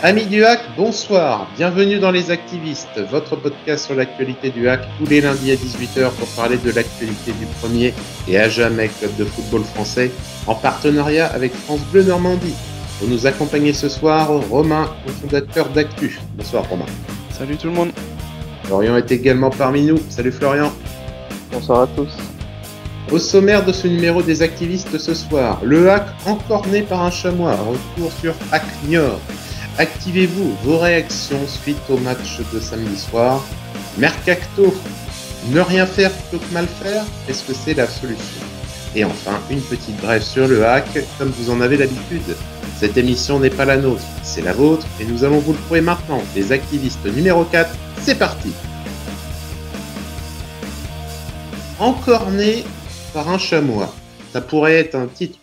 Amis du hack, bonsoir. Bienvenue dans Les Activistes, votre podcast sur l'actualité du hack tous les lundis à 18h pour parler de l'actualité du premier et à jamais club de football français en partenariat avec France Bleu Normandie. Pour nous accompagner ce soir, Romain, fondateur d'Actu. Bonsoir Romain. Salut tout le monde. Florian est également parmi nous. Salut Florian. Bonsoir à tous. Au sommaire de ce numéro des activistes ce soir, le hack encore né par un chamois, retour sur Hack Niort. Activez-vous vos réactions suite au match de samedi soir. Mercacto, ne rien faire plutôt que mal faire, est-ce que c'est la solution? Et enfin, une petite brève sur le hack, comme vous en avez l'habitude. Cette émission n'est pas la nôtre, c'est la vôtre, et nous allons vous le prouver maintenant. Les activistes numéro 4, c'est parti Encore né par un chamois. Ça pourrait être un titre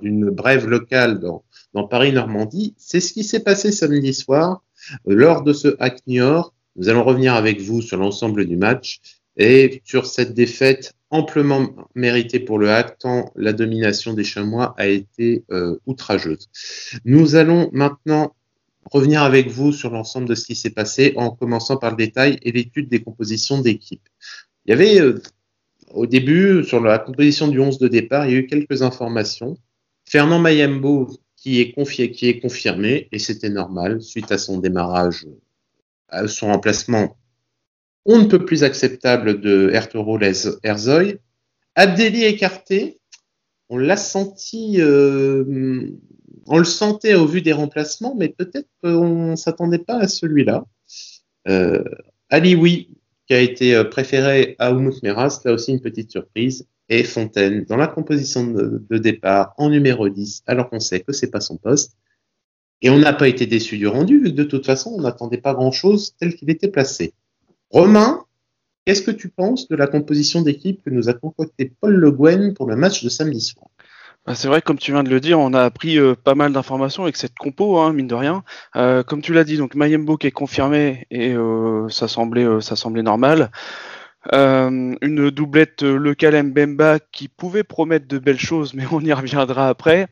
d'une brève locale dans, dans Paris-Normandie. C'est ce qui s'est passé samedi soir euh, lors de ce hack Niort. Nous allons revenir avec vous sur l'ensemble du match et sur cette défaite amplement méritée pour le hack, tant la domination des chamois a été euh, outrageuse. Nous allons maintenant revenir avec vous sur l'ensemble de ce qui s'est passé en commençant par le détail et l'étude des compositions d'équipe. Il y avait euh, au début, sur la composition du 11 de départ, il y a eu quelques informations. Fernand Mayembo qui est, confié, qui est confirmé, et c'était normal, suite à son démarrage, à son remplacement, on ne peut plus acceptable de Ertugrul Erzoy. Abdelli écarté, on l'a senti, euh, on le sentait au vu des remplacements, mais peut-être qu'on ne s'attendait pas à celui-là. Euh, Ali, oui, qui a été euh, préféré à Oumout Meras, là aussi une petite surprise et Fontaine dans la composition de, départ en numéro 10, alors qu'on sait que c'est pas son poste. Et on n'a pas été déçu du rendu, vu que de toute façon, on n'attendait pas grand-chose tel qu'il était placé. Romain, qu'est-ce que tu penses de la composition d'équipe que nous a concocté Paul Le Guen pour le match de samedi soir? Bah, c'est vrai, comme tu viens de le dire, on a appris euh, pas mal d'informations avec cette compo, hein, mine de rien. Euh, comme tu l'as dit, donc Mayembo qui est confirmé et euh, ça semblait normal. Euh, une doublette euh, locale Mbemba qui pouvait promettre de belles choses, mais on y reviendra après.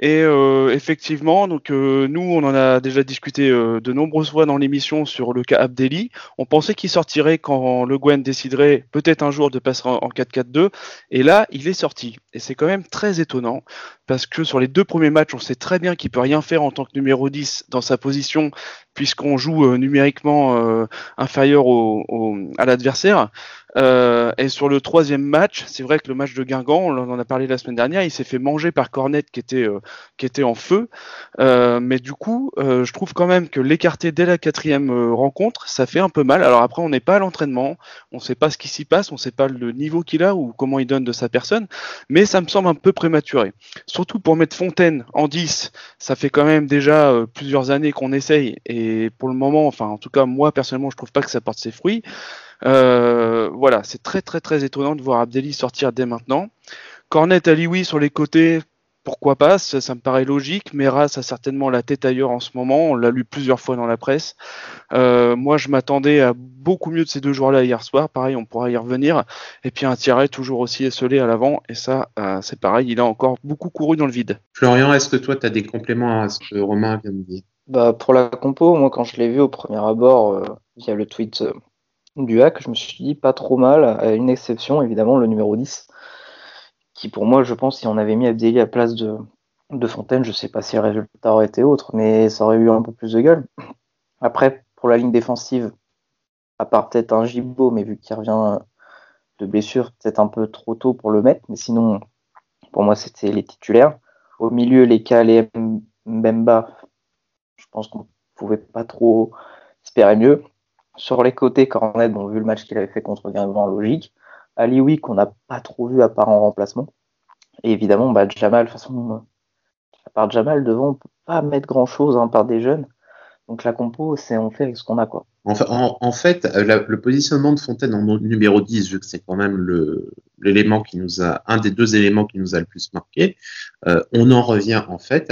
Et euh, effectivement, donc nous, on en a déjà discuté de nombreuses fois dans l'émission sur le cas Abdelli. On pensait qu'il sortirait quand Le Guen déciderait peut-être un jour de passer en 4-4-2. Et là, il est sorti. Et c'est quand même très étonnant parce que sur les deux premiers matchs, on sait très bien qu'il peut rien faire en tant que numéro 10 dans sa position puisqu'on joue numériquement inférieur au, à l'adversaire. Euh, et sur le troisième match, c'est vrai que le match de Guingamp, on en a parlé la semaine dernière, il s'est fait manger par Cornet qui était, euh, qui était en feu. Euh, mais du coup, je trouve quand même que l'écarter dès la quatrième rencontre, ça fait un peu mal. Alors après, on n'est pas à l'entraînement, on ne sait pas ce qui s'y passe, on ne sait pas le niveau qu'il a ou comment il donne de sa personne, mais ça me semble un peu prématuré. Surtout pour mettre Fontaine en 10, ça fait quand même déjà plusieurs années qu'on essaye, et pour le moment, enfin en tout cas moi personnellement, je trouve pas que ça porte ses fruits. Euh, voilà, c'est très très très étonnant de voir Abdelli sortir dès maintenant. Cornet Alioui sur les côtés, pourquoi pas, ça, me paraît logique. Meras a certainement la tête ailleurs en ce moment, on l'a lu plusieurs fois dans la presse. Euh, moi, je m'attendais à beaucoup mieux de ces deux joueurs-là hier soir. Pareil, on pourra y revenir. Et puis un Thierry toujours aussi esselé à l'avant. Et ça, euh, c'est pareil, il a encore beaucoup couru dans le vide. Florian, est-ce que toi, tu as des compléments à ce que Romain vient de dire? Bah, Pour la compo, moi, quand je l'ai vu au premier abord, via le tweet du hack, je me suis dit pas trop mal, à une exception évidemment le numéro 10, qui pour moi je pense si on avait mis Abdelli à place de, Fontaine, je sais pas si le résultat aurait été autre, mais ça aurait eu un peu plus de gueule. Après, pour la ligne défensive, à part peut-être un Gibo, mais vu qu'il revient de blessure, peut-être un peu trop tôt pour le mettre, mais sinon, pour moi, c'était les titulaires. Au milieu, les Cal et Mbemba, je pense qu'on pouvait pas trop espérer mieux. Sur les côtés, Cornet, bon, vu le match qu'il avait fait contre Guingamp, logique. Ali qu'on n'a pas trop vu à part en remplacement. Et évidemment, bah, Jamal, de toute façon, à part Jamal, devant, on peut pas mettre grand chose hein, par des jeunes. Donc la compo, c'est on fait avec ce qu'on a. quoi. En, fait, euh, le positionnement de Fontaine en numéro 10, vu que c'est quand même l'élément qui nous a, un des deux éléments qui nous a le plus marqué, euh, on en revient en fait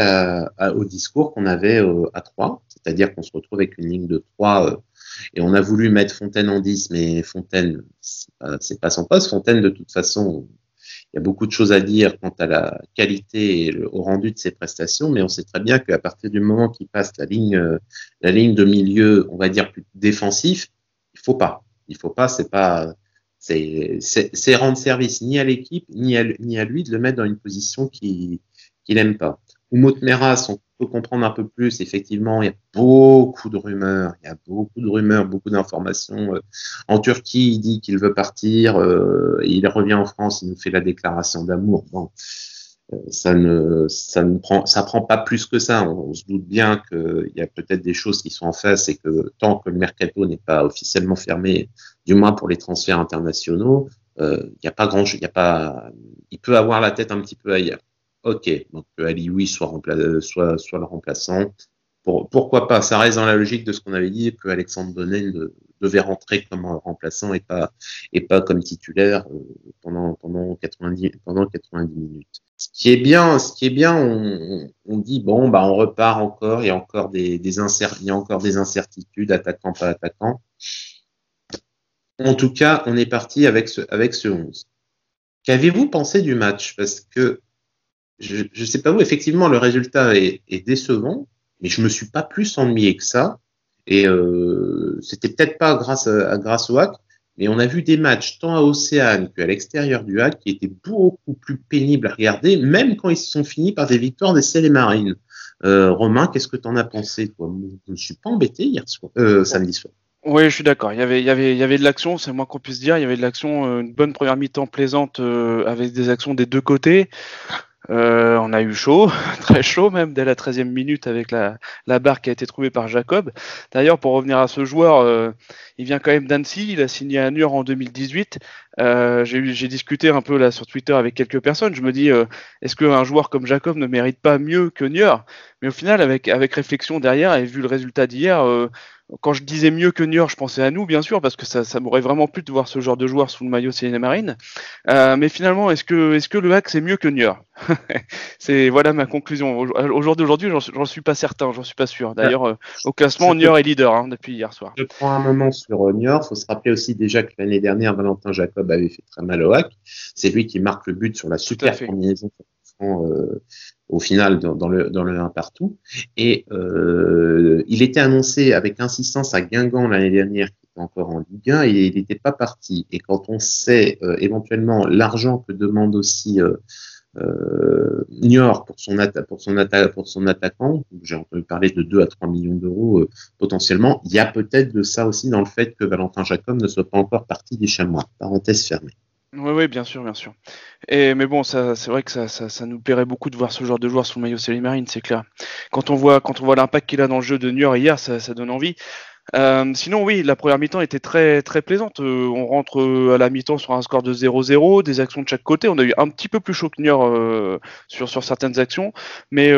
au discours qu'on avait euh, à 3, c'est-à-dire qu'on se retrouve avec une ligne de 3 et on a voulu mettre Fontaine en 10, mais Fontaine, c'est pas, pas son poste. Fontaine, de toute façon, il y a beaucoup de choses à dire quant à la qualité et au rendu de ses prestations, mais on sait très bien qu'à partir du moment qu'il passe la ligne, la ligne de milieu, on va dire plus défensif, il faut pas. Il faut pas, c'est pas, c'est rendre service ni à l'équipe ni à, ni à lui de le mettre dans une position qu'il qu'il n'aime pas. Ou Meras, on comprendre un peu plus. Effectivement, il y a beaucoup de rumeurs. Il y a beaucoup de rumeurs, beaucoup d'informations. Euh, en Turquie, il dit qu'il veut partir. Euh, il revient en France, il nous fait la déclaration d'amour. Bon, euh, ça ne, ça ne prend, ça prend pas plus que ça. On, se doute bien qu'il y a peut-être des choses qui sont en face et que tant que le mercato n'est pas officiellement fermé, du moins pour les transferts internationaux, il n'y a pas grand, il a pas, il peut avoir la tête un petit peu ailleurs. Ok, donc que Ali oui soit, le remplaçant. Pour, pourquoi pas Ça reste dans la logique de ce qu'on avait dit que Alexandre Donnet devait rentrer comme remplaçant et pas comme titulaire euh, pendant pendant 90 pendant 90 minutes. Ce qui est bien, ce bien, on, dit bon bah on repart encore, il y a encore des, des il y a encore des incertitudes, attaquant pas attaquant. En tout cas, on est parti avec ce avec ce 11. Qu'avez-vous pensé du match? Parce que je ne sais pas où, effectivement, le résultat est, décevant, mais je me suis pas plus ennuyé que ça. Et euh, c'était peut-être pas grâce au hack, mais on a vu des matchs tant à Océane qu'à l'extérieur du hack qui étaient beaucoup plus pénibles à regarder, même quand ils se sont finis par des victoires des Celles Marines. Euh, Romain, qu'est-ce que tu en as pensé toi? Je ne suis pas embêté hier soir, euh, samedi soir. Oui, je suis d'accord. Il y avait, de l'action, c'est moins qu'on puisse dire. Il y avait de l'action, euh, une bonne première mi-temps plaisante avec des actions des deux côtés. Euh, on a eu chaud, très chaud même dès la 13e minute avec la, la barre qui a été trouvée par Jacob. D'ailleurs, pour revenir à ce joueur, euh, il vient quand même d'Annecy, il a signé à Nur en 2018. Euh, j'ai discuté un peu là sur Twitter avec quelques personnes. Je me dis, euh, est-ce qu'un joueur comme Jacob ne mérite pas mieux que Niort Mais au final, avec, avec réflexion derrière et vu le résultat d'hier, euh, quand je disais mieux que Niort, je pensais à nous, bien sûr, parce que ça, ça m'aurait vraiment plu de voir ce genre de joueur sous le maillot Céline Marine. Mais finalement, est-ce que, est-ce que le hack c'est mieux que Niort C'est voilà ma conclusion. Au jour d'aujourd'hui, j'en suis pas certain, j'en suis pas sûr. D'ailleurs, euh, au classement, Niort est leader hein, depuis hier soir. Je prends un moment sur Niort. Faut se rappeler aussi déjà que l'année dernière, Valentin Jacob avait fait très mal au hack. C'est lui qui marque le but sur la super combinaison euh, au final dans, le, dans le 1 partout. Et euh, il était annoncé avec insistance à Guingamp l'année dernière qui était encore en Ligue 1 et il n'était pas parti. Et quand on sait euh, éventuellement l'argent que demande aussi euh, Niort pour son, son, pour son attaquant, j'ai entendu parler de 2 à 3 millions d'euros euh, potentiellement, il y a peut-être de ça aussi dans le fait que Valentin Jacob ne soit pas encore parti des chamois. Parenthèse fermée. Oui, oui, bien sûr, bien sûr. Mais bon, c'est vrai que ça, ça, nous plairait beaucoup de voir ce genre de joueur sous le maillot Marine, c'est clair. Quand on voit, voit l'impact qu'il a dans le jeu de York hier, ça donne envie. Euh, sinon, oui, la première mi-temps était très très plaisante. Euh, on rentre euh, à la mi-temps sur un score de 0-0, des actions de chaque côté. On a eu un petit peu plus chaud que euh, sur sur certaines actions, mais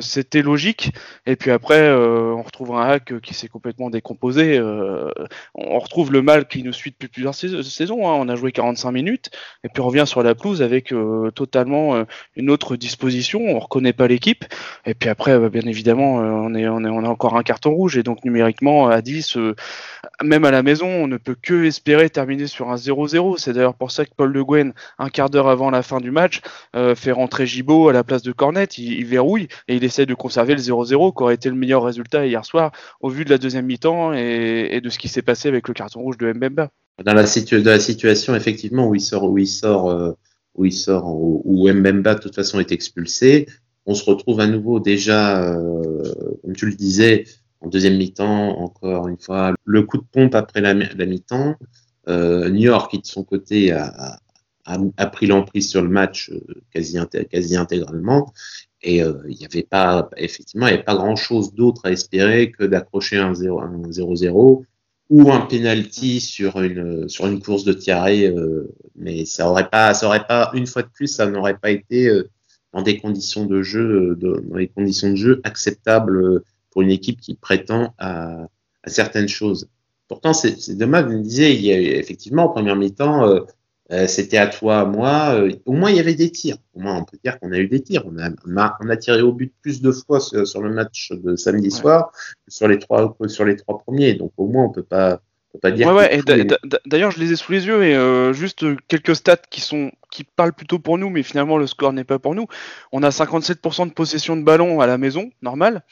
c'était logique. Et puis après, on retrouve un hack qui s'est complètement décomposé. on retrouve le mal qui nous suit depuis plusieurs saisons. Hein. On a joué 45 minutes, et puis on revient sur la pelouse avec totalement une autre disposition. On reconnaît pas l'équipe. Et puis après, bah, bien évidemment, on est on est on a encore un carton rouge, et donc numériquement a 10, euh, même à la maison, on ne peut que espérer terminer sur un 0-0. C'est d'ailleurs pour ça que Paul Le Guen, un quart d'heure avant la fin du match, euh, fait rentrer Gibaud à la place de Cornet. Il, verrouille et il essaie de conserver le 0-0, qui aurait été le meilleur résultat hier soir au vu de la deuxième mi-temps et, de ce qui s'est passé avec le carton rouge de Mbemba. Dans la, situation, effectivement, où il sort, où il sort, euh, où il sort, où Mbemba de toute façon est expulsé, on se retrouve à nouveau déjà, comme tu le disais, en deuxième mi-temps, encore une fois, le coup de pompe après la, mi-temps. Euh, New York, qui de son côté a, a, pris l'emprise sur le match euh, quasi, quasi intégralement. Et euh, il n'y avait pas, effectivement, il n'y avait pas grand-chose d'autre à espérer que d'accrocher un 0-0 ou un penalty sur une sur une course de Thierry, euh, mais ça aurait pas, ça aurait pas une fois de plus, ça n'aurait pas été euh, dans des conditions de jeu, de, dans des conditions de jeu acceptables pour une équipe qui prétend à, à certaines choses. Pourtant, c'est dommage, vous me disiez, il y a, effectivement, en première mi-temps, euh, euh, c'était à toi, à moi. Euh, au moins, il y avait des tirs. Au moins, on peut dire qu'on a eu des tirs. On a, on a, tiré au but plus de fois sur, le match de samedi soir que sur les trois, sur les trois premiers. Donc, au moins, on peut pas, d'ailleurs, je les ai sous les yeux et euh, juste quelques stats qui sont qui parlent plutôt pour nous, mais finalement le score n'est pas pour nous. On a 57% de possession de ballon à la maison, normal.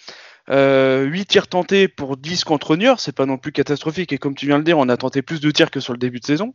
Euh, 8 tirs tentés pour 10 contre Niort, c'est pas non plus catastrophique. Et comme tu viens de le dire, on a tenté plus de tirs que sur le début de saison.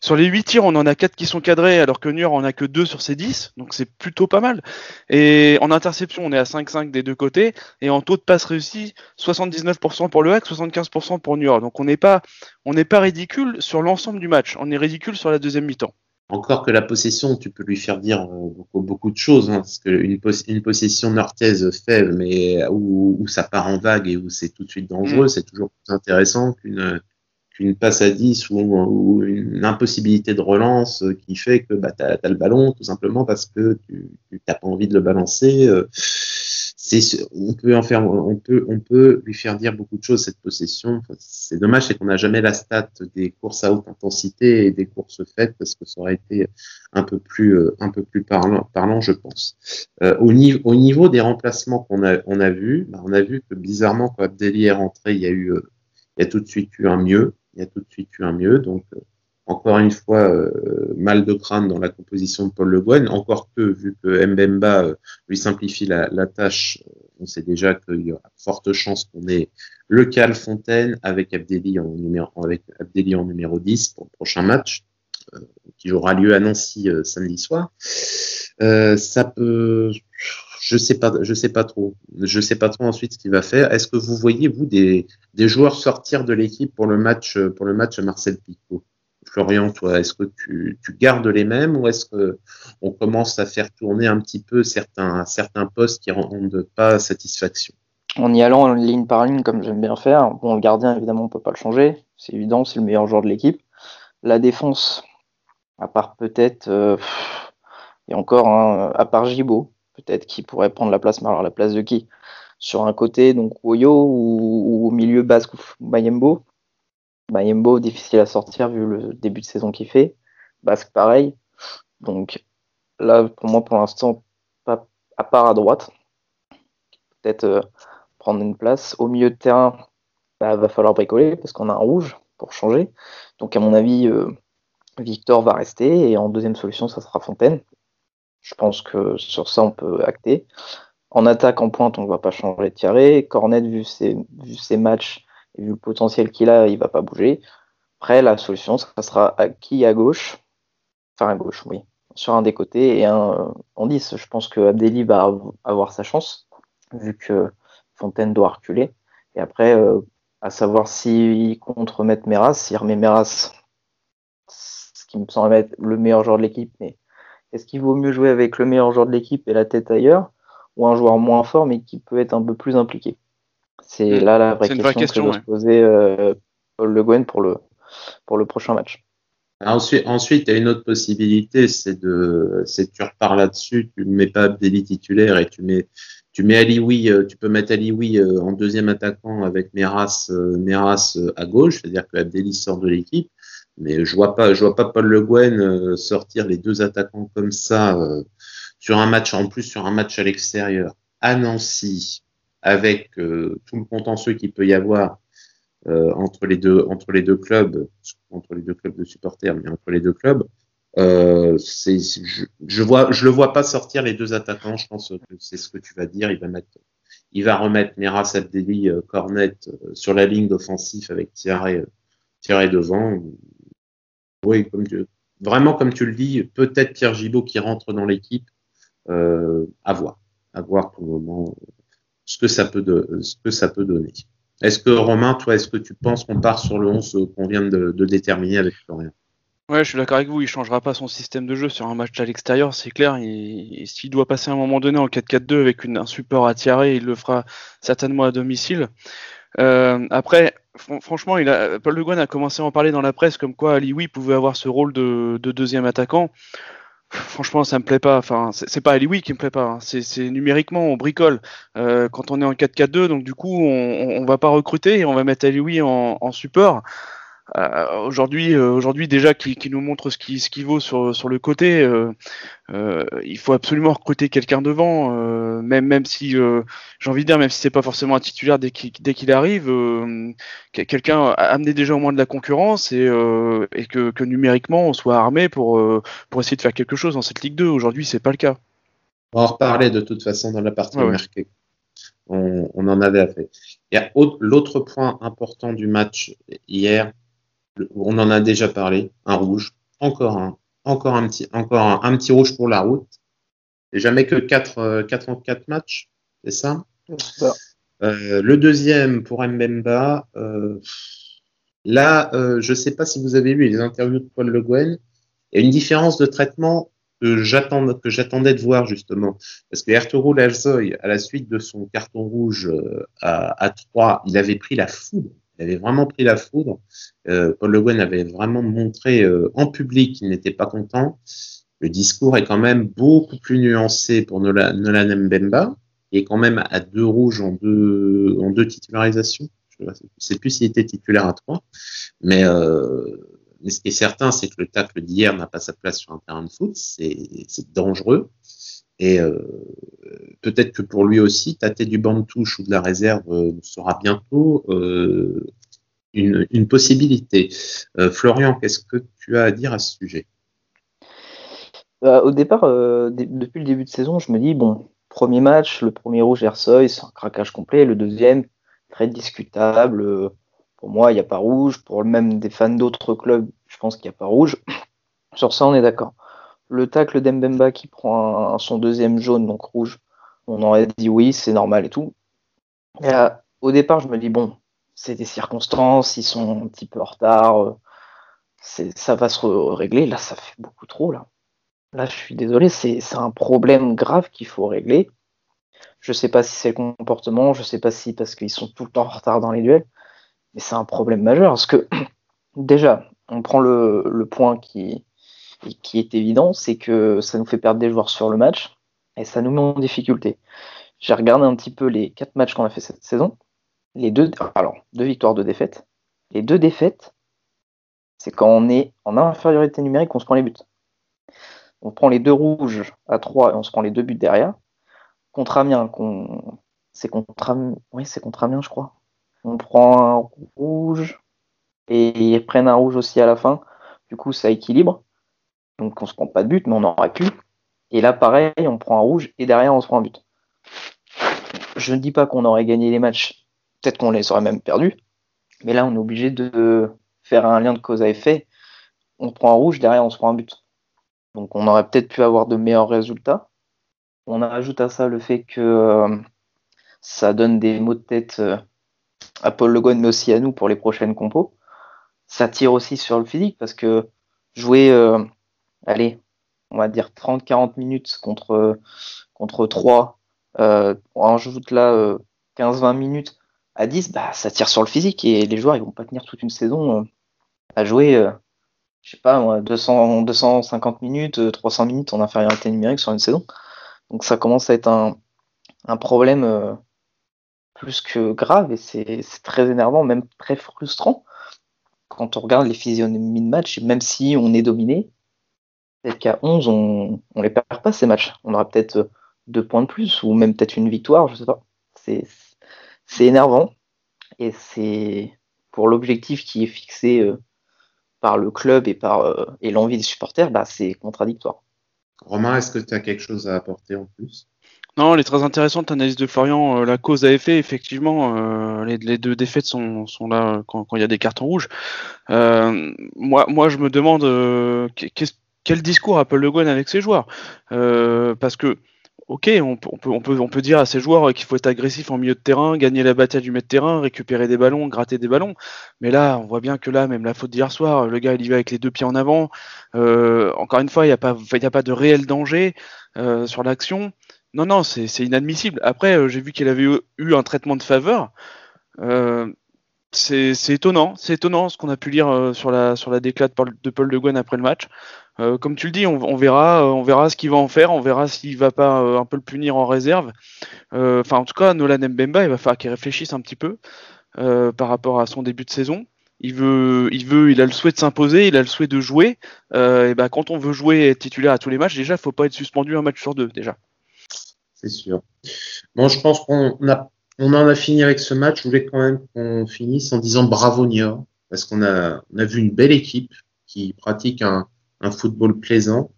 Sur les 8 tirs, on en a 4 qui sont cadrés, alors que Niort en a que 2 sur ses 10. Donc c'est plutôt pas mal. Et en interception, on est à 5-5 des deux côtés. Et en taux de passe réussi, 79% pour le hack, 75% pour Niort. Donc on n'est pas, on n'est pas ridicule sur l'ensemble du match. On est ridicule sur la deuxième mi-temps. Encore que la possession, tu peux lui faire dire euh, beaucoup, beaucoup de choses, hein, parce qu'une une possession nortaise faible, mais où, où, ça part en vague et où c'est tout de suite dangereux, mm. c'est toujours plus intéressant qu'une qu'une passe à 10 ou, ou, une impossibilité de relance qui fait que bah, tu as, le ballon tout simplement parce que tu n'as pas envie de le balancer. Euh, on peut en faire, on peut, on peut lui faire dire beaucoup de choses cette possession. c'est dommage, c'est qu'on n'a jamais la stat des courses à haute intensité et des courses faites parce que ça aurait été un peu plus, euh, un peu plus parlant, parlant je pense. Euh, au, niveau, au niveau des remplacements qu'on a, on a vu, bah, on a vu que bizarrement quand Abdelli est rentré, il y a eu, euh, il y a tout de suite eu un mieux, il y a tout de suite eu un mieux, donc encore une fois, euh, mal de crâne dans la composition de Paul Le Guen, encore que, vu que Mbemba euh, lui simplifie la, tâche, euh, on sait déjà qu'il y aura forte chance qu'on ait le Cal Fontaine avec Abdelli en numéro, avec en numéro 10 pour le prochain match, qui aura lieu à Nancy samedi soir. ça peut, je sais pas, je sais pas trop. Je sais pas trop ensuite ce qu'il va faire. Est-ce que vous voyez vous des, des joueurs sortir de l'équipe pour le match pour le match Marcel Picot? Florian, toi, est-ce que tu, gardes les mêmes ou est-ce que on commence à faire tourner un petit peu certains, postes qui rendent pas satisfaction? En y allant ligne par ligne, comme j'aime bien faire, bon, le gardien, évidemment, on peut pas le changer. C'est évident, c'est le meilleur joueur de l'équipe. La défense, à part peut-être, euh, et encore, hein, à part Gibo, peut-être qui pourrait prendre la place, mais alors la place de qui? Sur un côté, donc Oyo ou, au milieu Basque Mayembo Difficile à sortir vu le début de saison qu'il fait. Basque, pareil. Donc là, pour moi, pour l'instant, à part à droite. Peut-être euh, prendre une place. Au milieu de terrain, bah, va falloir bricoler parce qu'on a un rouge pour changer. Donc à mon avis, euh, Victor va rester et en deuxième solution, ça sera Fontaine. Je pense que sur ça, on peut acter. En attaque, en pointe, on ne va pas changer de Thierry. Cornet, vu vu ses matchs, vu le potentiel qu'il a, il va pas bouger. Après, la solution, ça sera à qui à gauche, enfin à gauche, oui, sur un des côtés et un en 10. Je pense que Abdelli va avoir sa chance, vu que Fontaine doit reculer. Et après, euh, à savoir s'il compte remettre Meras, s'il remet Meras, ce qui me semble être le meilleur joueur de l'équipe, mais est-ce qu'il vaut mieux jouer avec le meilleur joueur de l'équipe et la tête ailleurs, ou un joueur moins fort mais qui peut être un peu plus impliqué? C'est mm. là la vraie question, que doit se poser euh, Paul Le Guen pour le, pour le prochain match. Ensuite, ensuite, il y a une autre possibilité, c'est de, c'est tu repars là-dessus, tu ne mets pas Abdelli titulaire et tu mets, tu mets Alioui, euh, tu peux mettre Alioui euh, en deuxième attaquant avec Meras, Meras à gauche, c'est-à-dire que Abdelli sort de l'équipe. Mais je vois pas, je vois pas Paul Le Guen sortir les deux attaquants comme ça sur un match, en plus sur un match à l'extérieur, à Nancy, avec euh, tout le contentieux qu'il peut y avoir euh, entre les deux clubs, entre les deux clubs de supporters, mais entre les deux clubs, euh, je, je le vois pas sortir les deux attaquants. Je pense que c'est ce que tu vas dire. Il va mettre il va remettre Meras Abdeli Cornet sur la ligne d'offensif avec Thierry devant. Oui, comme tu, vraiment comme tu le dis, peut-être Pierre Gibaud qui rentre dans l'équipe. À voir, à voir pour le moment ce que ça peut, donner. Est-ce que Romain, toi, est-ce que tu penses qu'on part sur le 11 qu'on vient de, déterminer avec Florian? Ouais, je suis d'accord avec vous, il changera pas son système de jeu sur un match à l'extérieur, c'est clair. S'il doit passer à un moment donné en 4-4-2 avec un support à tirer, il le fera certainement à domicile. Euh, après, franchement, Paul Le Guen a commencé à en parler dans la presse comme quoi Ali Oui pouvait avoir ce rôle de deuxième attaquant. Franchement, ça me plaît pas. Enfin, c'est pas Ali qui me plaît pas. Hein. C'est numériquement, on bricole. Euh, quand on est en 4-4-2, donc du coup, on, on, va pas recruter et on va mettre Ali en, en support. Euh, aujourd'hui, euh, aujourd'hui déjà qui, qui, nous montre ce qui, ce qui vaut sur, sur le côté, euh, il faut absolument recruter quelqu'un devant, même même si j'ai envie de dire même si c'est pas forcément un titulaire dès qu'il dès qu'il arrive, quelqu'un amener déjà au moins de la concurrence et, et que, que, numériquement on soit armé pour pour essayer de faire quelque chose dans cette Ligue 2. Aujourd'hui, c'est pas le cas. On va en reparler de toute façon dans la partie ouais, On, on, en avait fait. L'autre point important du match hier, on en a déjà parlé, un rouge, encore un, encore un petit, encore un, petit rouge pour la route. Et jamais que 4, 4 en 4 matchs, c'est ça? Euh, Le deuxième pour Mbemba, euh, là, euh, je ne sais pas si vous avez lu les interviews de Paul Le Guen, il y a une différence de traitement que j'attendais de voir justement. Parce que Ertugrul Alzoy, à la suite de son carton rouge à, à 3, il avait pris la foudre il avait vraiment pris la foudre. Euh, Paul Le Guen avait vraiment montré euh, en public qu'il n'était pas content. Le discours est quand même beaucoup plus nuancé pour Nolan, Nolan Mbemba, qui est quand même à deux rouges en deux, en deux titularisations. Je ne sais plus s'il était titulaire à trois. Euh, mais ce qui est certain, c'est que le tacle d'hier n'a pas sa place sur un terrain de foot. C'est dangereux. Et euh, peut-être que pour lui aussi, tâter du banc de touche ou de la réserve euh, sera bientôt euh, une, possibilité. Florian, qu'est-ce que tu as à dire à ce sujet? Bah, Au départ, depuis le début de saison, je me dis, bon, premier match, le premier rouge Ersoy, c'est un craquage complet. Le deuxième, très discutable. Pour moi, il n'y a pas rouge. Pour même des fans d'autres clubs, je pense qu'il n'y a pas rouge. Sur ça, on est d'accord le tacle d'Embemba qui prend son deuxième jaune, donc rouge, on aurait dit oui, c'est normal et tout. Et euh, au départ, je me dis, bon, c'est des circonstances, ils sont un petit peu en retard, euh, ça va se régler. Là, ça fait beaucoup trop, là. Là, je suis désolé, c'est un problème grave qu'il faut régler. Je sais pas si c'est le comportement, je sais pas si parce qu'ils sont tout le temps en retard dans les duels, mais c'est un problème majeur parce que déjà, on prend le point qui, et qui est évident, c'est que ça nous fait perdre des joueurs sur le match et ça nous met en difficulté. J'ai regardé un petit peu les quatre matchs qu'on a fait cette saison. Les deux, alors deux victoires, deux défaites. Les deux défaites, c'est quand on est en infériorité numérique, on se prend les buts. On prend les deux rouges à 3 et on se prend les deux buts derrière. Contre Amiens, c'est c'est contre Amiens, je crois. On prend un rouge et ils prennent un rouge aussi à la fin. Du coup, ça équilibre. Donc on se prend pas de but, mais on aurait pu. Et là, pareil, on prend un rouge et derrière, on se prend un but. Je ne dis pas qu'on aurait gagné les matchs, peut-être qu'on les aurait même perdus, mais là, on est obligé de faire un lien de cause à effet. On prend un rouge, derrière, on se prend un but. Donc on aurait peut-être pu avoir de meilleurs résultats. On ajoute à ça le fait que euh, ça donne des mots de tête euh, à Paul Le mais aussi à nous pour les prochaines compos. Ça tire aussi sur le physique parce que jouer euh, allez, on va dire 30-40 minutes contre, contre 3, euh, on ajoute là 15-20 euh, minutes à 10, bah, ça tire sur le physique et les joueurs ils vont pas tenir toute une saison euh, à jouer, je sais pas, 200, 250 minutes, 300 minutes en infériorité numérique sur une saison. Donc ça commence à être un, un problème plus que grave et c'est très énervant, même très frustrant quand on regarde les physionomies de match, même si on est dominé, peut-être qu'à 11, on ne les perd pas ces matchs. On aura peut-être euh, deux points de plus ou même peut-être une victoire, je sais pas. C'est énervant et c'est pour l'objectif qui est fixé euh, par le club et par euh, et l'envie des supporters, bah, c'est contradictoire. Romain, est-ce que tu as quelque chose à apporter en plus? Non, elle est très intéressante, l'analyse de Florian. la cause à effet, effectivement, les, les, deux défaites sont, sont là quand, quand, il y a des cartons rouges. moi, moi, je me demande qu'est-ce quel discours Apple Le Guen avec ses joueurs? Euh, Parce que, ok, on, peut, dire à ses joueurs qu'il faut être agressif en milieu de terrain, gagner la bataille du mètre terrain, récupérer des ballons, gratter des ballons. Mais là, on voit bien que là, même la faute d'hier soir, le gars, il y va avec les deux pieds en avant. Euh, encore une fois, il n'y a, pas, de réel danger euh, sur l'action. Non, non, c'est inadmissible. Après, j'ai vu qu'il avait eu, un traitement de faveur. c'est étonnant, c'est étonnant ce qu'on a pu lire sur la sur la déclat de Paul de, Paul de Guen après le match. Euh, comme tu le dis, on, verra, euh, on verra ce qu'il va en faire, on verra s'il va pas euh, un peu le punir en réserve. Enfin, en tout cas, Nolan Mbemba, il va falloir qu'il réfléchisse un petit peu par rapport à son début de saison. il veut, il veut, il a le souhait de s'imposer, il a le souhait de jouer. et ben quand on veut jouer et être titulaire à tous les matchs, déjà, il faut pas être suspendu un match sur deux déjà. C'est sûr. Bon, je pense qu'on a, on en a fini avec ce match. Je voulais quand même qu'on finisse en disant bravo Niort, parce qu'on a, on a vu une belle équipe qui pratique un, un football plaisant.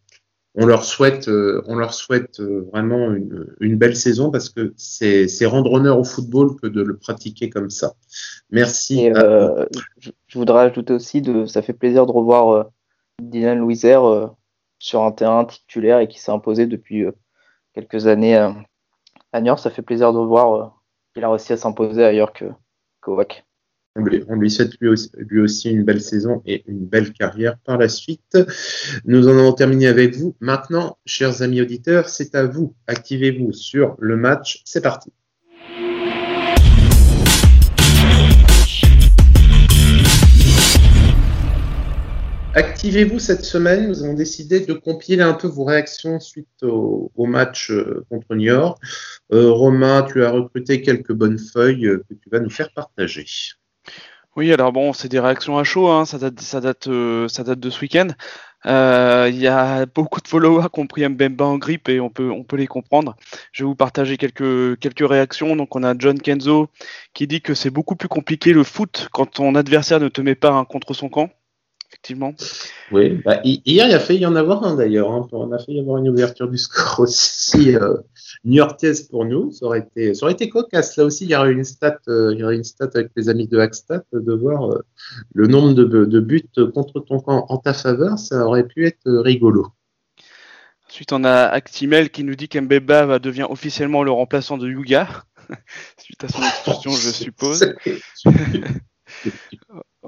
On leur souhaite, euh, on leur souhaite euh, vraiment une, une, belle saison parce que c'est, c'est rendre honneur au football que de le pratiquer comme ça. Merci. Et, euh, je, je, voudrais ajouter aussi de, ça fait plaisir de revoir euh, Dylan Louiser sur un terrain titulaire et qui s'est imposé depuis quelques années à Niort. Ça fait plaisir de voir qu'il a réussi à s'imposer ailleurs que Kovac. On lui, souhaite lui aussi, une belle saison et une belle carrière par la suite. Nous en avons terminé avec vous. Maintenant, chers amis auditeurs, c'est à vous. Activez-vous sur le match. C'est parti. Activez-vous cette semaine. Nous avons décidé de compiler un peu vos réactions suite au, match euh, contre Niort. Euh, Romain, tu as recruté quelques bonnes feuilles euh, que tu vas nous faire partager. Oui, alors bon, c'est des réactions à chaud, hein, ça, date, ça, date, euh, ça date de ce week-end. Euh, il y a beaucoup de followers qui ont pris Mbemba en grippe et on peut, on peut les comprendre. Je vais vous partager quelques, quelques réactions. Donc on a John Kenzo qui dit que c'est beaucoup plus compliqué le foot quand ton adversaire ne te met pas un contre son camp. Effectivement. Oui, bah, hier il a fait y en avoir un d'ailleurs. Hein. On a fait y avoir une ouverture du score aussi. Euh, new-yorkaise pour nous. Ça aurait été, ça aurait été cocasse. Là aussi, il y aurait une stat, euh, il y aurait une stat avec les amis de Hackstat de voir euh, le nombre de, de, buts contre ton camp en ta faveur. Ça aurait pu être rigolo. Ensuite, on a Actimel qui nous dit qu'Mbeba devient officiellement le remplaçant de Yuga. Suite à son expulsion, je suppose.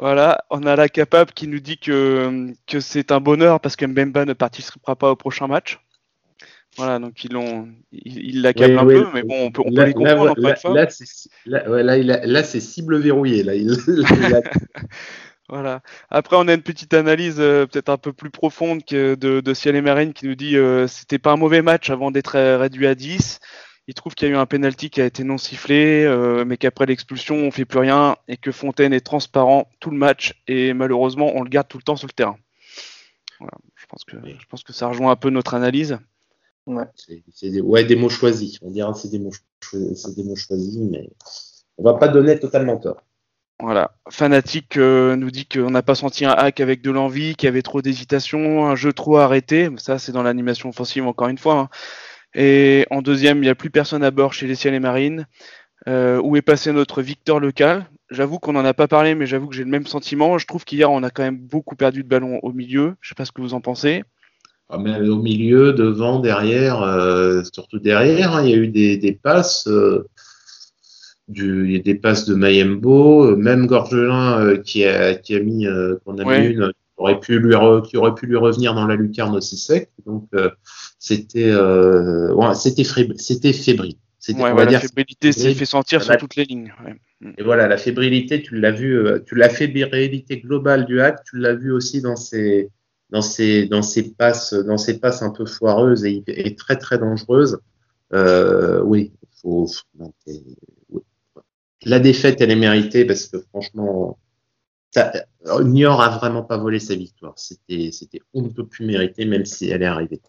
Voilà, on a la capable qui nous dit que, que c'est un bonheur parce que Mbemba ne participera pas au prochain match. Voilà, donc ils l'ont, ils l'accablent un peu, mais bon, on peut, on peut les comprendre. Là, là, là, c'est cible verrouillée. Là, il, voilà. Après, on a une petite analyse euh, peut-être un peu plus profonde que de, de Ciel et Marine qui nous dit euh, c'était pas un mauvais match avant d'être réduit à 10. Il trouve qu'il y a eu un penalty qui a été non sifflé, euh, mais qu'après l'expulsion, on fait plus rien et que Fontaine est transparent tout le match et malheureusement, on le garde tout le temps sur le terrain. Voilà. Je pense que, je pense que ça rejoint un peu notre analyse. Ouais. C'est des, ouais, des mots choisis. On dirait c'est des, mots choisis, des mots choisis, mais on va pas donner totalement tort. Voilà. Fanatique euh, nous dit qu'on n'a pas senti un hack avec de l'envie, qu'il y avait trop d'hésitation, un jeu trop arrêté. Ça, c'est dans l'animation offensive encore une fois. Hein. Et en deuxième, il n'y a plus personne à bord chez les Ciels et Marines. Euh, où est passé notre Victor local J'avoue qu'on n'en a pas parlé, mais j'avoue que j'ai le même sentiment. Je trouve qu'hier, on a quand même beaucoup perdu de ballon au milieu. Je sais pas ce que vous en pensez. Ah, au milieu, devant, derrière, euh, surtout derrière, hein, il y a eu des, des passes, euh, du, il y a des passes de Mayembo, même Gorgelin qui a qui a mis, qu'on a mis une, aurait pu lui qui aurait pu lui revenir dans la lucarne aussi sec. Donc c'était ouais, c'était c'était fébrile. Ouais, la fébrilité s'est fait sentir sur toutes les lignes. Ouais. Et voilà, la fébrilité, tu l'as vu, tu la fébrilité globale du hack, tu l'as vu aussi dans ses dans ces dans ces passes dans ces passes un peu foireuses et, et très très dangereuses. Euh, oui, faut, oui. la défaite elle est méritée parce que franchement, Niort a vraiment pas volé sa victoire. C'était c'était on ne plus mériter même si elle est arrivée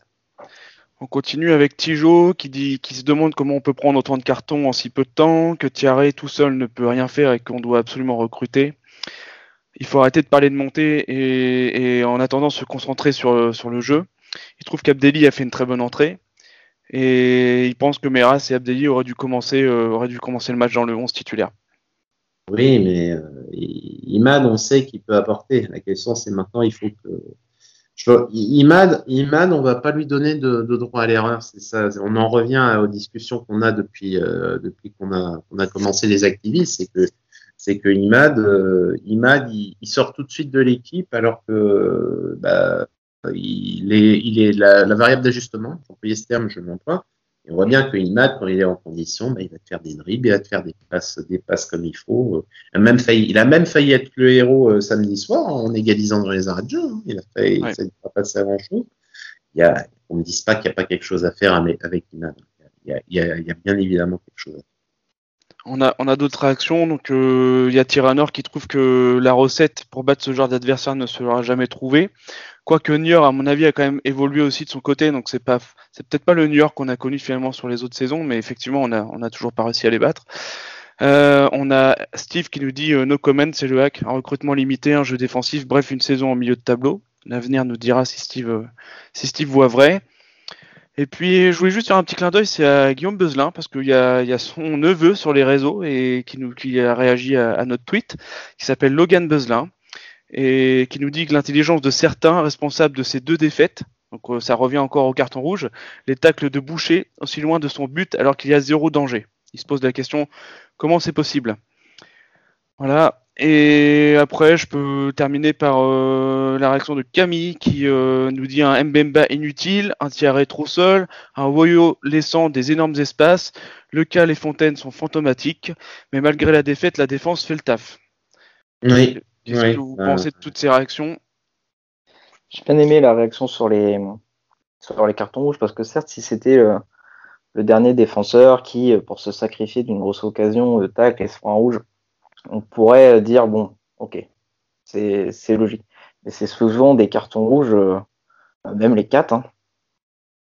On continue avec Tijo qui dit qui se demande comment on peut prendre autant de cartons en si peu de temps, que Thierry tout seul ne peut rien faire et qu'on doit absolument recruter il faut arrêter de parler de montée et, en attendant se concentrer sur, sur le jeu. Il trouve qu'Abdelli a fait une très bonne entrée et il pense que Meras et Abdelli auraient dû commencer, euh, auraient dû commencer le match dans le 11 titulaire. Oui, mais euh, Imad, on sait qu'il peut apporter. La question, c'est maintenant, il faut que. Imad, Imad, on va pas lui donner de, droit à l'erreur. C'est ça. On en revient aux discussions qu'on a depuis, euh, qu'on a, a commencé les activistes. C'est que c'est que Imad, euh, Imad il, sort tout de suite de l'équipe alors que bah, il est, il est la, variable d'ajustement. Pour payer ce terme, je pas. Et on voit bien que Imad, quand il est en condition, bah, il va te faire des dribbles, il va te faire des passes, des passes comme il faut. Il a même failli, il a même failli être le héros euh, samedi soir en égalisant dans les arrêts de jeu. Hein. Il a failli, ouais. ça pas passé à grand chose. Il y a, on ne dise pas qu'il n'y a pas quelque chose à faire avec Imad. Il y a, il y a, il y a bien évidemment quelque chose à faire. On a, on a d'autres réactions. Donc, il y a Tyrannor qui trouve que la recette pour battre ce genre d'adversaire ne sera jamais trouvée. Quoique York, à mon avis, a quand même évolué aussi de son côté. Donc, c'est pas, c'est peut-être pas le New York qu'on a connu finalement sur les autres saisons, mais effectivement, on a, on a toujours pas réussi à les battre. Euh, on a Steve qui nous dit euh, no comment, c'est le hack, un recrutement limité, un jeu défensif, bref, une saison en milieu de tableau. L'avenir nous dira si Steve, euh, si Steve voit vrai. Et puis, je voulais juste faire un petit clin d'œil, c'est à Guillaume Beuzelin, parce qu'il y, y a, son neveu sur les réseaux et qui, nous, qui a réagi à, notre tweet, qui s'appelle Logan Beuzelin, et qui nous dit que l'intelligence de certains responsables de ces deux défaites, donc ça revient encore au carton rouge, les tacles de Boucher aussi loin de son but alors qu'il y a zéro danger. Il se pose la question comment c'est possible? Voilà. Et après, je peux terminer par euh, la réaction de Camille qui euh, nous dit un Mbemba inutile, un Thierry trop seul, un Woyo laissant des énormes espaces. Le cas, les fontaines sont fantomatiques, mais malgré la défaite, la défense fait le taf. Oui. Qu'est-ce que vous pensez de toutes ces réactions? J'ai bien aimé la réaction sur les, sur les cartons rouges parce que certes, si c'était le dernier défenseur qui, pour se sacrifier d'une grosse occasion de tacle et se prend un rouge, on pourrait dire bon, ok, c'est logique. Mais c'est souvent des cartons rouges, euh, même les quatre. Hein.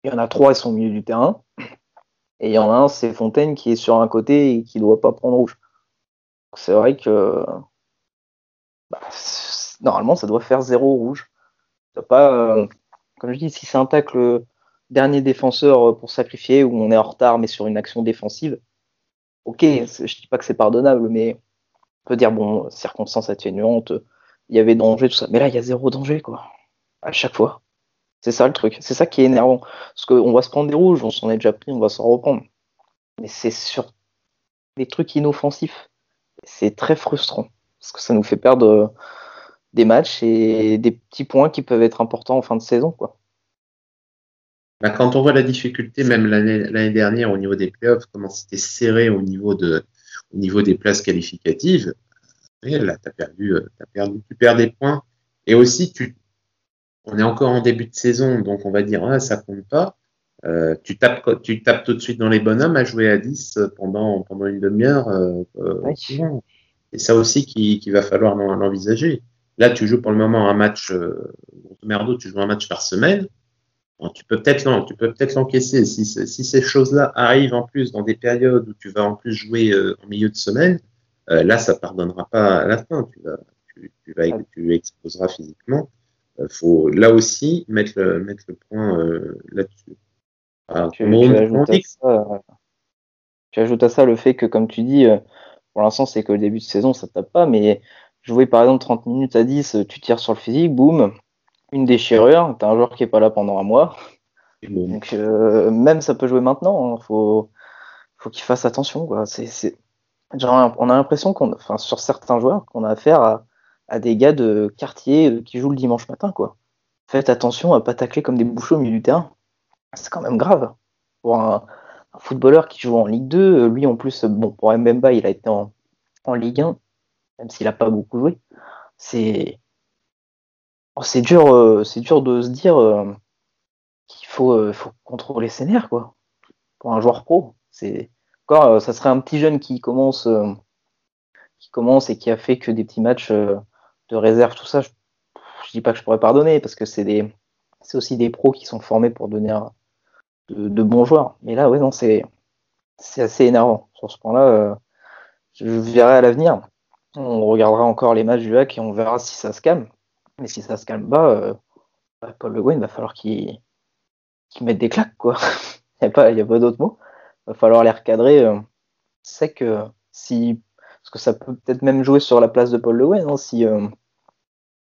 Il y en a trois, ils sont au milieu du terrain. Et il y en a un, c'est Fontaine qui est sur un côté et qui ne doit pas prendre rouge. C'est vrai que bah, normalement, ça doit faire zéro rouge. Pas, euh, comme je dis, si c'est un tacle dernier défenseur euh, pour sacrifier où on est en retard mais sur une action défensive, ok, je dis pas que c'est pardonnable, mais on peut dire bon, circonstances atténuantes, il y avait danger, tout ça. Mais là, il y a zéro danger, quoi. À chaque fois. C'est ça le truc. C'est ça qui est énervant. Parce qu'on va se prendre des rouges, on s'en est déjà pris, on va s'en reprendre. Mais c'est sur des trucs inoffensifs. C'est très frustrant. Parce que ça nous fait perdre euh, des matchs et des petits points qui peuvent être importants en fin de saison, quoi. Bah, quand on voit la difficulté, même l'année dernière au niveau des playoffs, comment c'était serré au niveau de, au niveau des places qualificatives, là, as perdu, euh, as perdu, tu perds des points. Et aussi, tu, on est encore en début de saison, donc on va dire, ah, ça compte pas. Euh, tu tapes, tu tapes tout de suite dans les bonhommes à jouer à 10 pendant, pendant une demi-heure. Euh, euh Et ça aussi qui, qui va falloir l'envisager. Là, tu joues pour le moment un match, euh, merdo, tu joues un match par semaine tu peux peut-être tu peux peut-être l'encaisser si, si ces choses-là arrivent en plus dans des périodes où tu vas en plus jouer euh, en milieu de semaine. Euh, là, ça pardonnera pas à la fin. Tu vas, tu, tu vas, tu exposeras physiquement. Euh, faut là aussi mettre le, mettre le point euh, là-dessus. tu, ajoutes à ça, le fait que, comme tu dis, pour l'instant, c'est que le début de saison, ça tape pas, mais jouer par exemple 30 minutes à 10, tu tires sur le physique, boum, une déchirure, t'as un joueur qui est pas là pendant un mois. Donc euh, même ça peut jouer maintenant, il hein. faut, faut qu'il fasse attention. Quoi. C'est, c'est... Genre, on a l'impression qu'on, enfin, sur certains joueurs, qu'on a affaire à, à, des gars de quartier euh, qui jouent le dimanche matin. Quoi. Faites attention à pas tacler comme des bouchons au milieu du terrain. C'est quand même grave. Pour un, un, footballeur qui joue en Ligue 2, euh, lui en plus, bon, pour Mbemba, il a été en, en Ligue 1, même s'il a pas beaucoup joué. C'est, c'est dur, euh, dur de se dire euh, qu'il faut, euh, faut contrôler ses nerfs, quoi. Pour un joueur pro, c'est encore, ça serait un petit jeune qui commence, qui commence et qui a fait que des petits matchs de réserve, tout ça. Je, je, dis pas que je pourrais pardonner parce que c'est des, c'est aussi des pros qui sont formés pour devenir de, de bons joueurs. Mais là, ouais, non, c'est, c'est assez énervant sur ce point-là. je verrai à l'avenir. On regardera encore les matchs du hack et on verra si ça se calme. Mais si ça se calme pas, euh, bah, Paul Le Guen, il va falloir qu'il mette des claques, quoi. il n'y a pas, pas d'autre mot. Il va falloir les recadrer. Euh, c'est que si. Parce que ça peut peut-être même jouer sur la place de Paul Le Guen, hein, si, euh,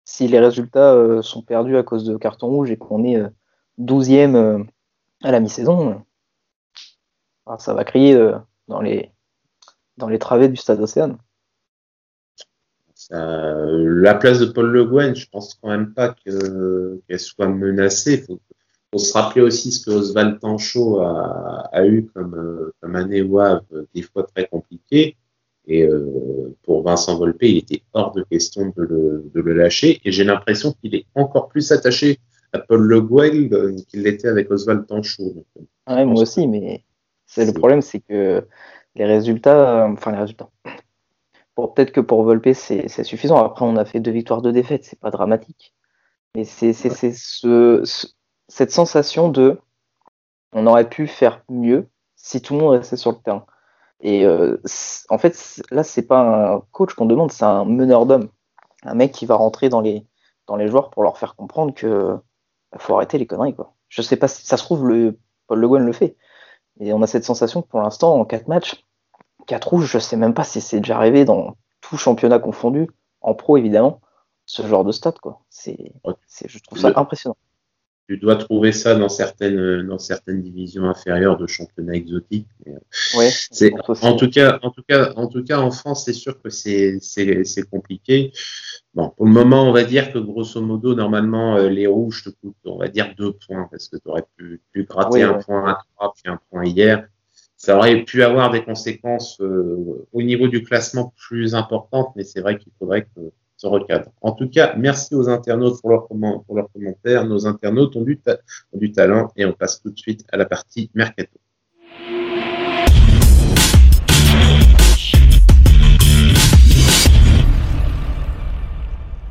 si les résultats sont perdus à cause de carton rouge et qu'on est 12e à la mi-saison, ça va crier dans, les, dans les travées du stade Océane. La place de Paul Le Guen, je pense quand même pas qu'elle soit menacée. Il faut, faut, se rappeler aussi ce que Oswald Tanchot a, a, eu comme, euh, comme année WAV, des fois très compliqué. Et euh, pour Vincent Volpe, il était hors de question de le, de le lâcher. Et j'ai l'impression qu'il est encore plus attaché à Paul Le Guen qu'il l'était avec Oswald Tanchot. Ouais, moi aussi, mais c'est le problème, c'est que les résultats, enfin les résultats. Peut-être que pour Volpe c'est suffisant. Après, on a fait deux victoires, de défaites, c'est pas dramatique. Mais c'est ce, cette sensation de on aurait pu faire mieux si tout le monde restait sur le terrain. Et euh, en fait, là, c'est pas un coach qu'on demande, c'est un meneur d'hommes. Un mec qui va rentrer dans les, dans les joueurs pour leur faire comprendre que bah, faut arrêter les conneries. Quoi. Je sais pas si ça se trouve, le, Paul Le Guen le fait. Et on a cette sensation que pour l'instant, en 4 matchs, 4 rouges, je sais même pas si c'est déjà arrivé dans tout championnat confondu, en pro évidemment, ce genre de stats. Quoi. C'est, je trouve ça impressionnant tu dois trouver ça dans certaines dans certaines divisions inférieures de championnats exotiques. Ouais, c'est en tout cas en tout cas en tout cas en France c'est sûr que c'est c'est compliqué. Bon pour le moment on va dire que grosso modo normalement euh, les rouges te coûtent on va dire deux points parce que tu aurais pu, pu gratter un point à trois puis un point hier. Ça aurait pu avoir des conséquences euh, au niveau du classement plus importantes, mais c'est vrai qu'il faudrait que recadre. En tout cas, merci aux internautes pour leurs commentaires. Nos internautes ont du, ont du talent et on passe tout de suite à la partie mercato.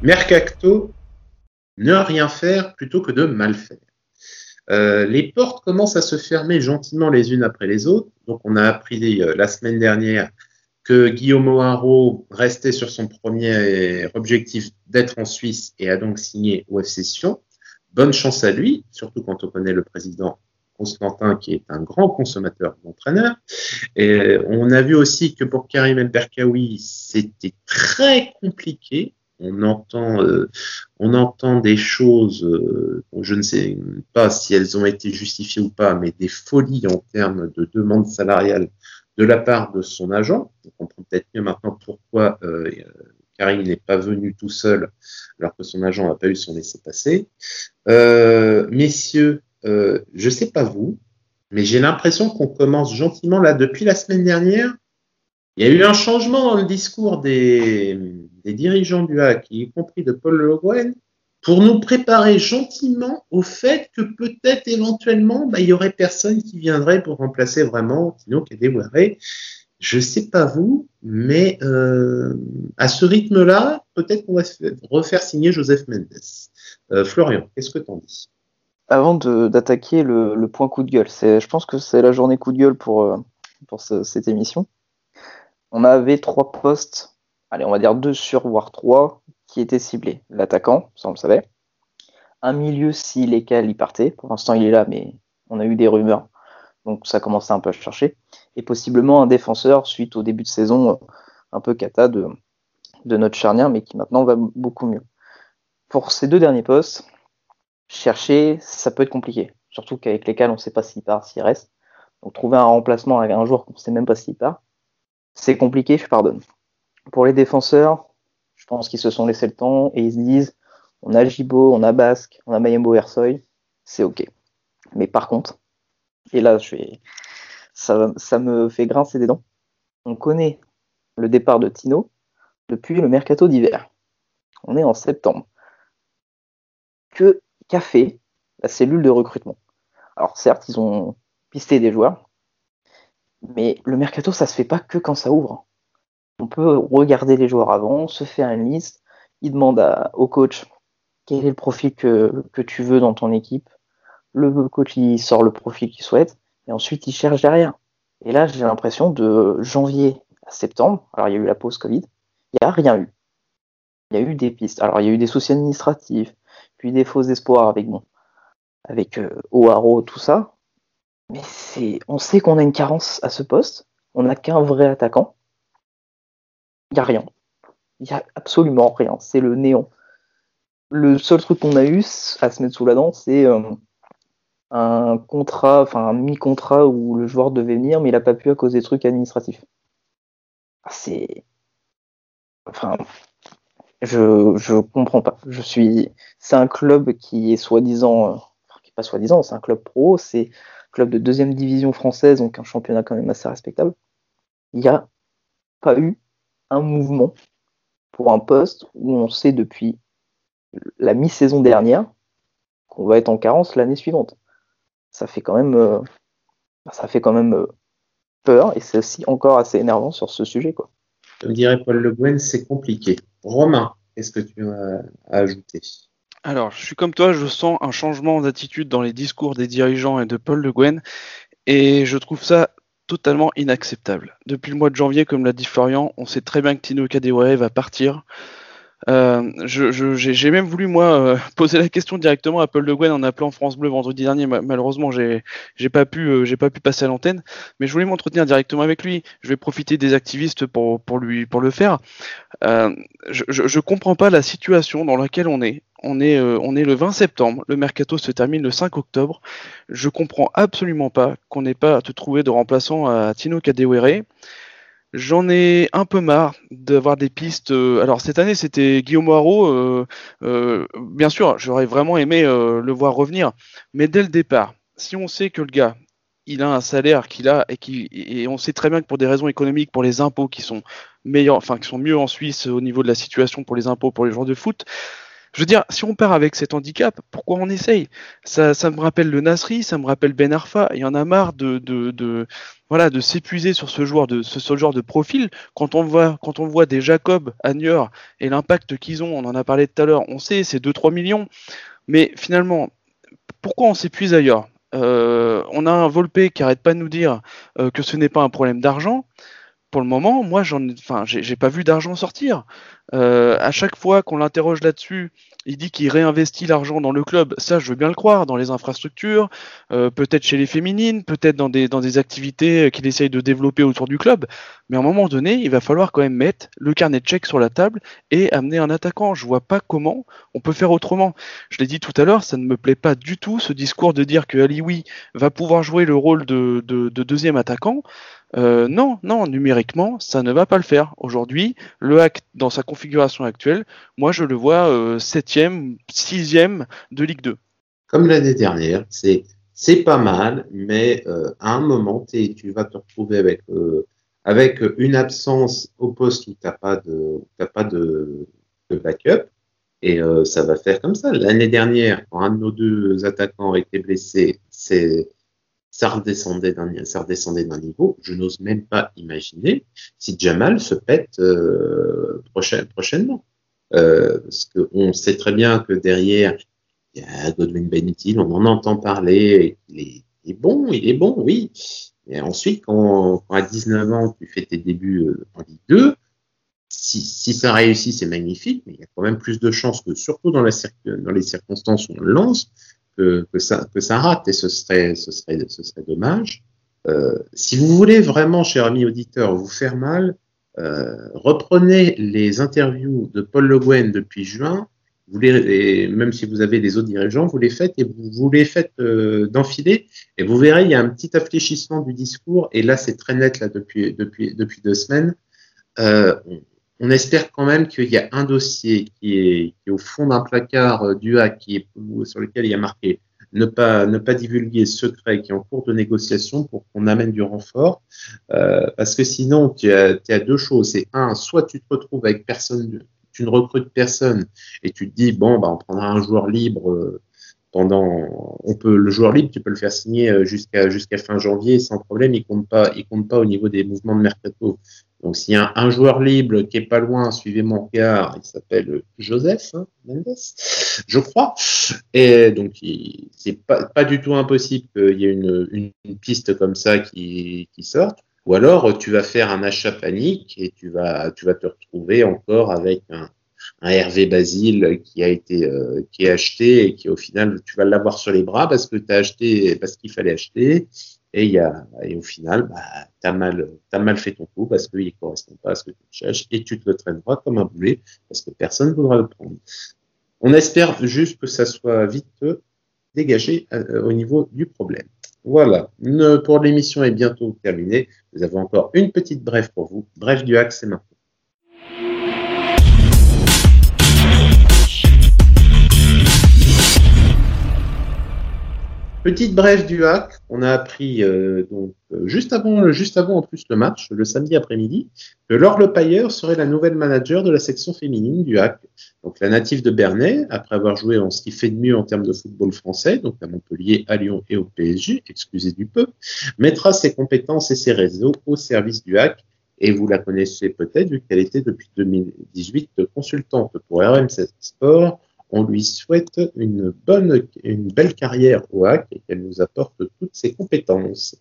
Mercato, ne rien faire plutôt que de mal faire. Euh, les portes commencent à se fermer gentiment les unes après les autres. Donc, on a appris euh, la semaine dernière que Guillaume O'Haraud restait sur son premier objectif d'être en Suisse et a donc signé au Sion. Bonne chance à lui, surtout quand on connaît le président Constantin qui est un grand consommateur d'entraîneurs. Et on a vu aussi que pour Karim El Berkaoui, c'était très compliqué. On entend, euh, on entend des choses, euh, je ne sais pas si elles ont été justifiées ou pas, mais des folies en termes de demande salariale de la part de son agent. On comprend peut-être mieux maintenant pourquoi euh, Karim n'est pas venu tout seul alors que son agent n'a pas eu son laissez-passer. Euh, messieurs, je ne sais pas vous, mais j'ai l'impression qu'on commence gentiment là depuis la semaine dernière. Il y a eu un changement dans le discours des, dirigeants du HAC, y compris de Paul Le Guen, pour nous préparer gentiment au fait que peut-être éventuellement, bah, il y aurait personne qui viendrait pour remplacer vraiment Tino Kadewere. Je sais pas vous, mais euh, à ce rythme-là, peut-être qu'on va refaire signer Joseph Mendes. Euh, Florian, qu'est-ce que t'en dis? Avant d'attaquer le, point coup de gueule, je pense que c'est la journée coup de gueule pour, euh, pour cette émission. On avait trois postes, allez, on va dire deux sur, voire trois, qui était ciblé. L'attaquant, ça on le savait. Un milieu si lesquels il partait. Pour l'instant, il est là, mais on a eu des rumeurs. Donc ça commençait un peu à chercher. Et possiblement un défenseur suite au début de saison euh, un peu cata de, de notre charnière, mais qui maintenant va beaucoup mieux. Pour ces deux derniers postes, chercher, ça peut être compliqué. Surtout qu'avec lesquels on ne sait pas s'il part, s'il reste. Donc trouver un remplacement avec un joueur qu'on ne sait même pas s'il part, c'est compliqué, je pardonne. Pour les défenseurs, je pense qu'ils se sont laissé le temps et ils se disent on a Jibo, on a Basque, on a Mayembo Ersoy, c'est ok. Mais par contre, et là je vais, ça, ça me fait grincer des dents, on connaît le départ de Tino depuis le mercato d'hiver. On est en septembre. Que qu'a fait la cellule de recrutement? Alors certes, ils ont pisté des joueurs, mais le mercato, ça se fait pas que quand ça ouvre on peut regarder les joueurs avant, se faire une liste, il demande au coach quel est le profil que, tu veux dans ton équipe. Le coach il sort le profil qu'il souhaite et ensuite il cherche derrière. Et là, j'ai l'impression de janvier à septembre, alors il y a eu la pause Covid, il n'y a rien eu. Il y a eu des pistes. Alors il y a eu des soucis administratifs, puis des faux espoirs avec bon, avec euh, tout ça. Mais on sait qu'on a une carence à ce poste. On n'a qu'un vrai attaquant. Il n'y a rien. Il n'y a absolument rien. C'est le néant. Le seul truc qu'on a eu à se mettre sous la dent, c'est euh, un contrat, enfin un mi-contrat où le joueur devait venir, mais il n'a pas pu à cause des trucs administratifs. Ah, c'est. Enfin. Je, je comprends pas. Je suis. C'est un club qui est soi-disant. Enfin, qui est pas soi-disant, c'est un club pro, c'est un club de deuxième division française, donc un championnat quand même assez respectable. Il n'y a pas eu un mouvement pour un poste où on sait depuis la mi-saison dernière qu'on va être en carence l'année suivante. Ça fait quand même, euh, ça fait quand même euh, peur et c'est aussi encore assez énervant sur ce sujet. Quoi. Comme dirait Paul Le Guen, c'est compliqué. Romain, qu'est-ce que tu as à ajouter? Alors, je suis comme toi, je sens un changement d'attitude dans les discours des dirigeants et de Paul Le Guen, et je trouve ça totalement inacceptable. Depuis le mois de janvier, comme l'a dit Florian, on sait très bien que Tino Kadewere va partir. Euh, j'ai même voulu moi euh, poser la question directement à Paul Le Guen en appelant France Bleu vendredi dernier. Malheureusement, j'ai pas pu euh, pas pu passer à l'antenne, mais je voulais m'entretenir directement avec lui. Je vais profiter des activistes pour le faire. je, je, je comprends pas la situation dans laquelle on est. On est, on est le 20 septembre, le mercato se termine le 5 octobre. Je comprends absolument pas qu'on n'ait pas à te trouver de remplaçant à Tino Kadewere. J'en ai un peu marre d'avoir des pistes. Euh, alors cette année c'était Guillaume Moirot. Euh, euh, bien sûr, j'aurais vraiment aimé le voir revenir, mais dès le départ, si on sait que le gars, il a un salaire qu'il a et, et on sait très bien que pour des raisons économiques, pour les impôts qui sont meilleurs, enfin qui sont mieux en Suisse au niveau de la situation pour les impôts pour les joueurs de foot, je veux dire, si on part avec cet handicap, pourquoi on essaye? Ça, me rappelle le Nasri, ça me rappelle Ben Arfa. Il y en a marre de, de, voilà, de s'épuiser sur ce joueur de ce, genre de profil. Quand on voit, quand on voit des Jacob à et l'impact qu'ils ont, on en a parlé tout à l'heure, on sait, c'est 2-3 millions. Mais finalement, pourquoi on s'épuise ailleurs? Euh, On a un Volpe qui arrête pas de nous dire euh, que ce n'est pas un problème d'argent pour le moment, moi, j'en, enfin, j'ai pas vu d'argent sortir. Euh, à chaque fois qu'on l'interroge là-dessus, il dit qu'il réinvestit l'argent dans le club. Ça, je veux bien le croire, dans les infrastructures, euh, peut-être chez les féminines, peut-être dans des, dans des activités qu'il essaye de développer autour du club. Mais à un moment donné, il va falloir quand même mettre le carnet de chèques sur la table et amener un attaquant. Je vois pas comment on peut faire autrement. Je l'ai dit tout à l'heure, ça ne me plaît pas du tout ce discours de dire que Alioui va pouvoir jouer le rôle de, de, de deuxième attaquant. Euh, non, non, numériquement, ça ne va pas le faire. Aujourd'hui, le hack dans sa configuration actuelle, moi je le vois euh, septième, sixième de Ligue 2. Comme l'année dernière, c'est c'est pas mal, mais euh, à un moment, tu vas te retrouver avec avec une absence au poste où t'as pas de t'as pas de, de backup et ça va faire comme ça. L'année dernière, quand un de nos deux attaquants été blessé, c'est ça redescendait d'un ça redescendait d'un niveau. Je n'ose même pas imaginer si Jamal se pète euh, prochain, prochainement. Euh, parce qu'on sait très bien que derrière, il y a Godwin Benetil, on en entend parler, il est, bon, il est bon, oui. Et ensuite, quand, à 19 ans, tu fais tes débuts euh, en Ligue 2, si, si ça réussit, c'est magnifique, mais il y a quand même plus de chances que, surtout dans, la, dans les circonstances où on le lance, que, ça, que ça rate et ce serait, ce serait, ce serait dommage. Euh, si vous voulez vraiment, cher ami auditeur, vous faire mal, euh, reprenez les interviews de Paul Le Guen depuis juin, vous les, même si vous avez des autres dirigeants, vous les faites et vous, vous les faites euh, d'enfiler et vous verrez, il y a un petit affléchissement du discours et là c'est très net là depuis, depuis, depuis deux semaines. On espère quand même qu'il y a un dossier qui est, au fond d'un placard euh, du hack qui sur lequel il y a marqué ne pas, ne pas divulguer secret qui est en cours de négociation pour qu'on amène du renfort. Euh, parce que sinon, tu as, tu deux choses. C'est un, soit tu te retrouves avec personne, tu ne recrutes personne et tu te dis, bon, bah, on prendra un joueur libre euh, pendant, on peut, le joueur libre, tu peux le faire signer jusqu'à, jusqu'à fin janvier sans problème. Il compte pas, il compte pas au niveau des mouvements de mercato. Donc, s'il y a un, joueur libre qui est pas loin, suivez mon regard, il s'appelle Joseph hein, Mendes, je crois. Et donc, c'est pas, pas du tout impossible qu'il y ait une, piste comme ça qui, qui sorte. Ou alors, tu vas faire un achat panique et tu vas, te retrouver encore avec un, un Hervé Basile qui a été euh, qui est acheté et qui au final tu vas l'avoir sur les bras parce que tu as acheté parce qu'il fallait acheter et, au final, bah, tu as mal, fait ton coup parce qu'il ne correspond pas à ce que tu cherches et tu te le traîneras comme un boulet parce que personne ne voudra le prendre. On espère juste que ça soit vite dégagé euh, au niveau du problème. Voilà, pour l'émission est bientôt terminée. Nous avons encore une petite brève pour vous. Brève du hack, c'est maintenant. Petite brève du hack, on a appris euh, donc euh, juste avant, juste avant en plus le match, le samedi après-midi, que Laure Le Pailleur serait la nouvelle manager de la section féminine du hack. Donc la native de Bernay, après avoir joué en ce qui fait de mieux en termes de football français, donc à Montpellier, à Lyon et au PSG, excusez du peu, mettra ses compétences et ses réseaux au service du hack. Et vous la connaissez peut-être vu qu'elle était depuis 2018 consultante pour RMC Sport on lui souhaite une bonne, belle carrière au hack et qu'elle nous apporte toutes ses compétences.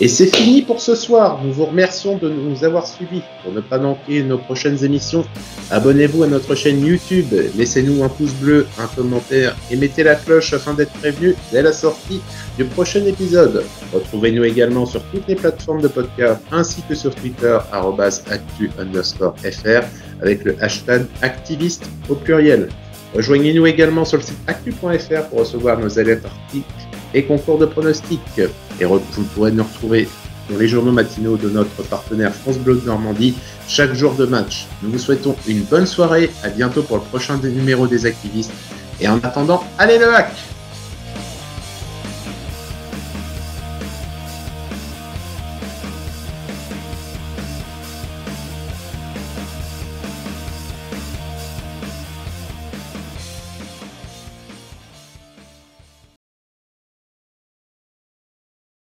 Et c'est fini pour ce soir. Nous vous remercions de nous avoir suivis. Pour ne pas manquer nos prochaines émissions, abonnez-vous à notre chaîne YouTube, laissez-nous un pouce bleu, un commentaire et mettez la cloche afin d'être prévenu dès la sortie du prochain épisode. Retrouvez-nous également sur toutes les plateformes de podcast ainsi que sur Twitter, actu underscore fr avec le hashtag activiste au pluriel. Rejoignez-nous également sur le site actu.fr pour recevoir nos alertes articles et concours de pronostics. Et vous pourrez nous retrouver dans les journaux matinaux de notre partenaire France Bleu Normandie chaque jour de match. Nous vous souhaitons une bonne soirée, à bientôt pour le prochain numéro des activistes. Et en attendant, allez le hack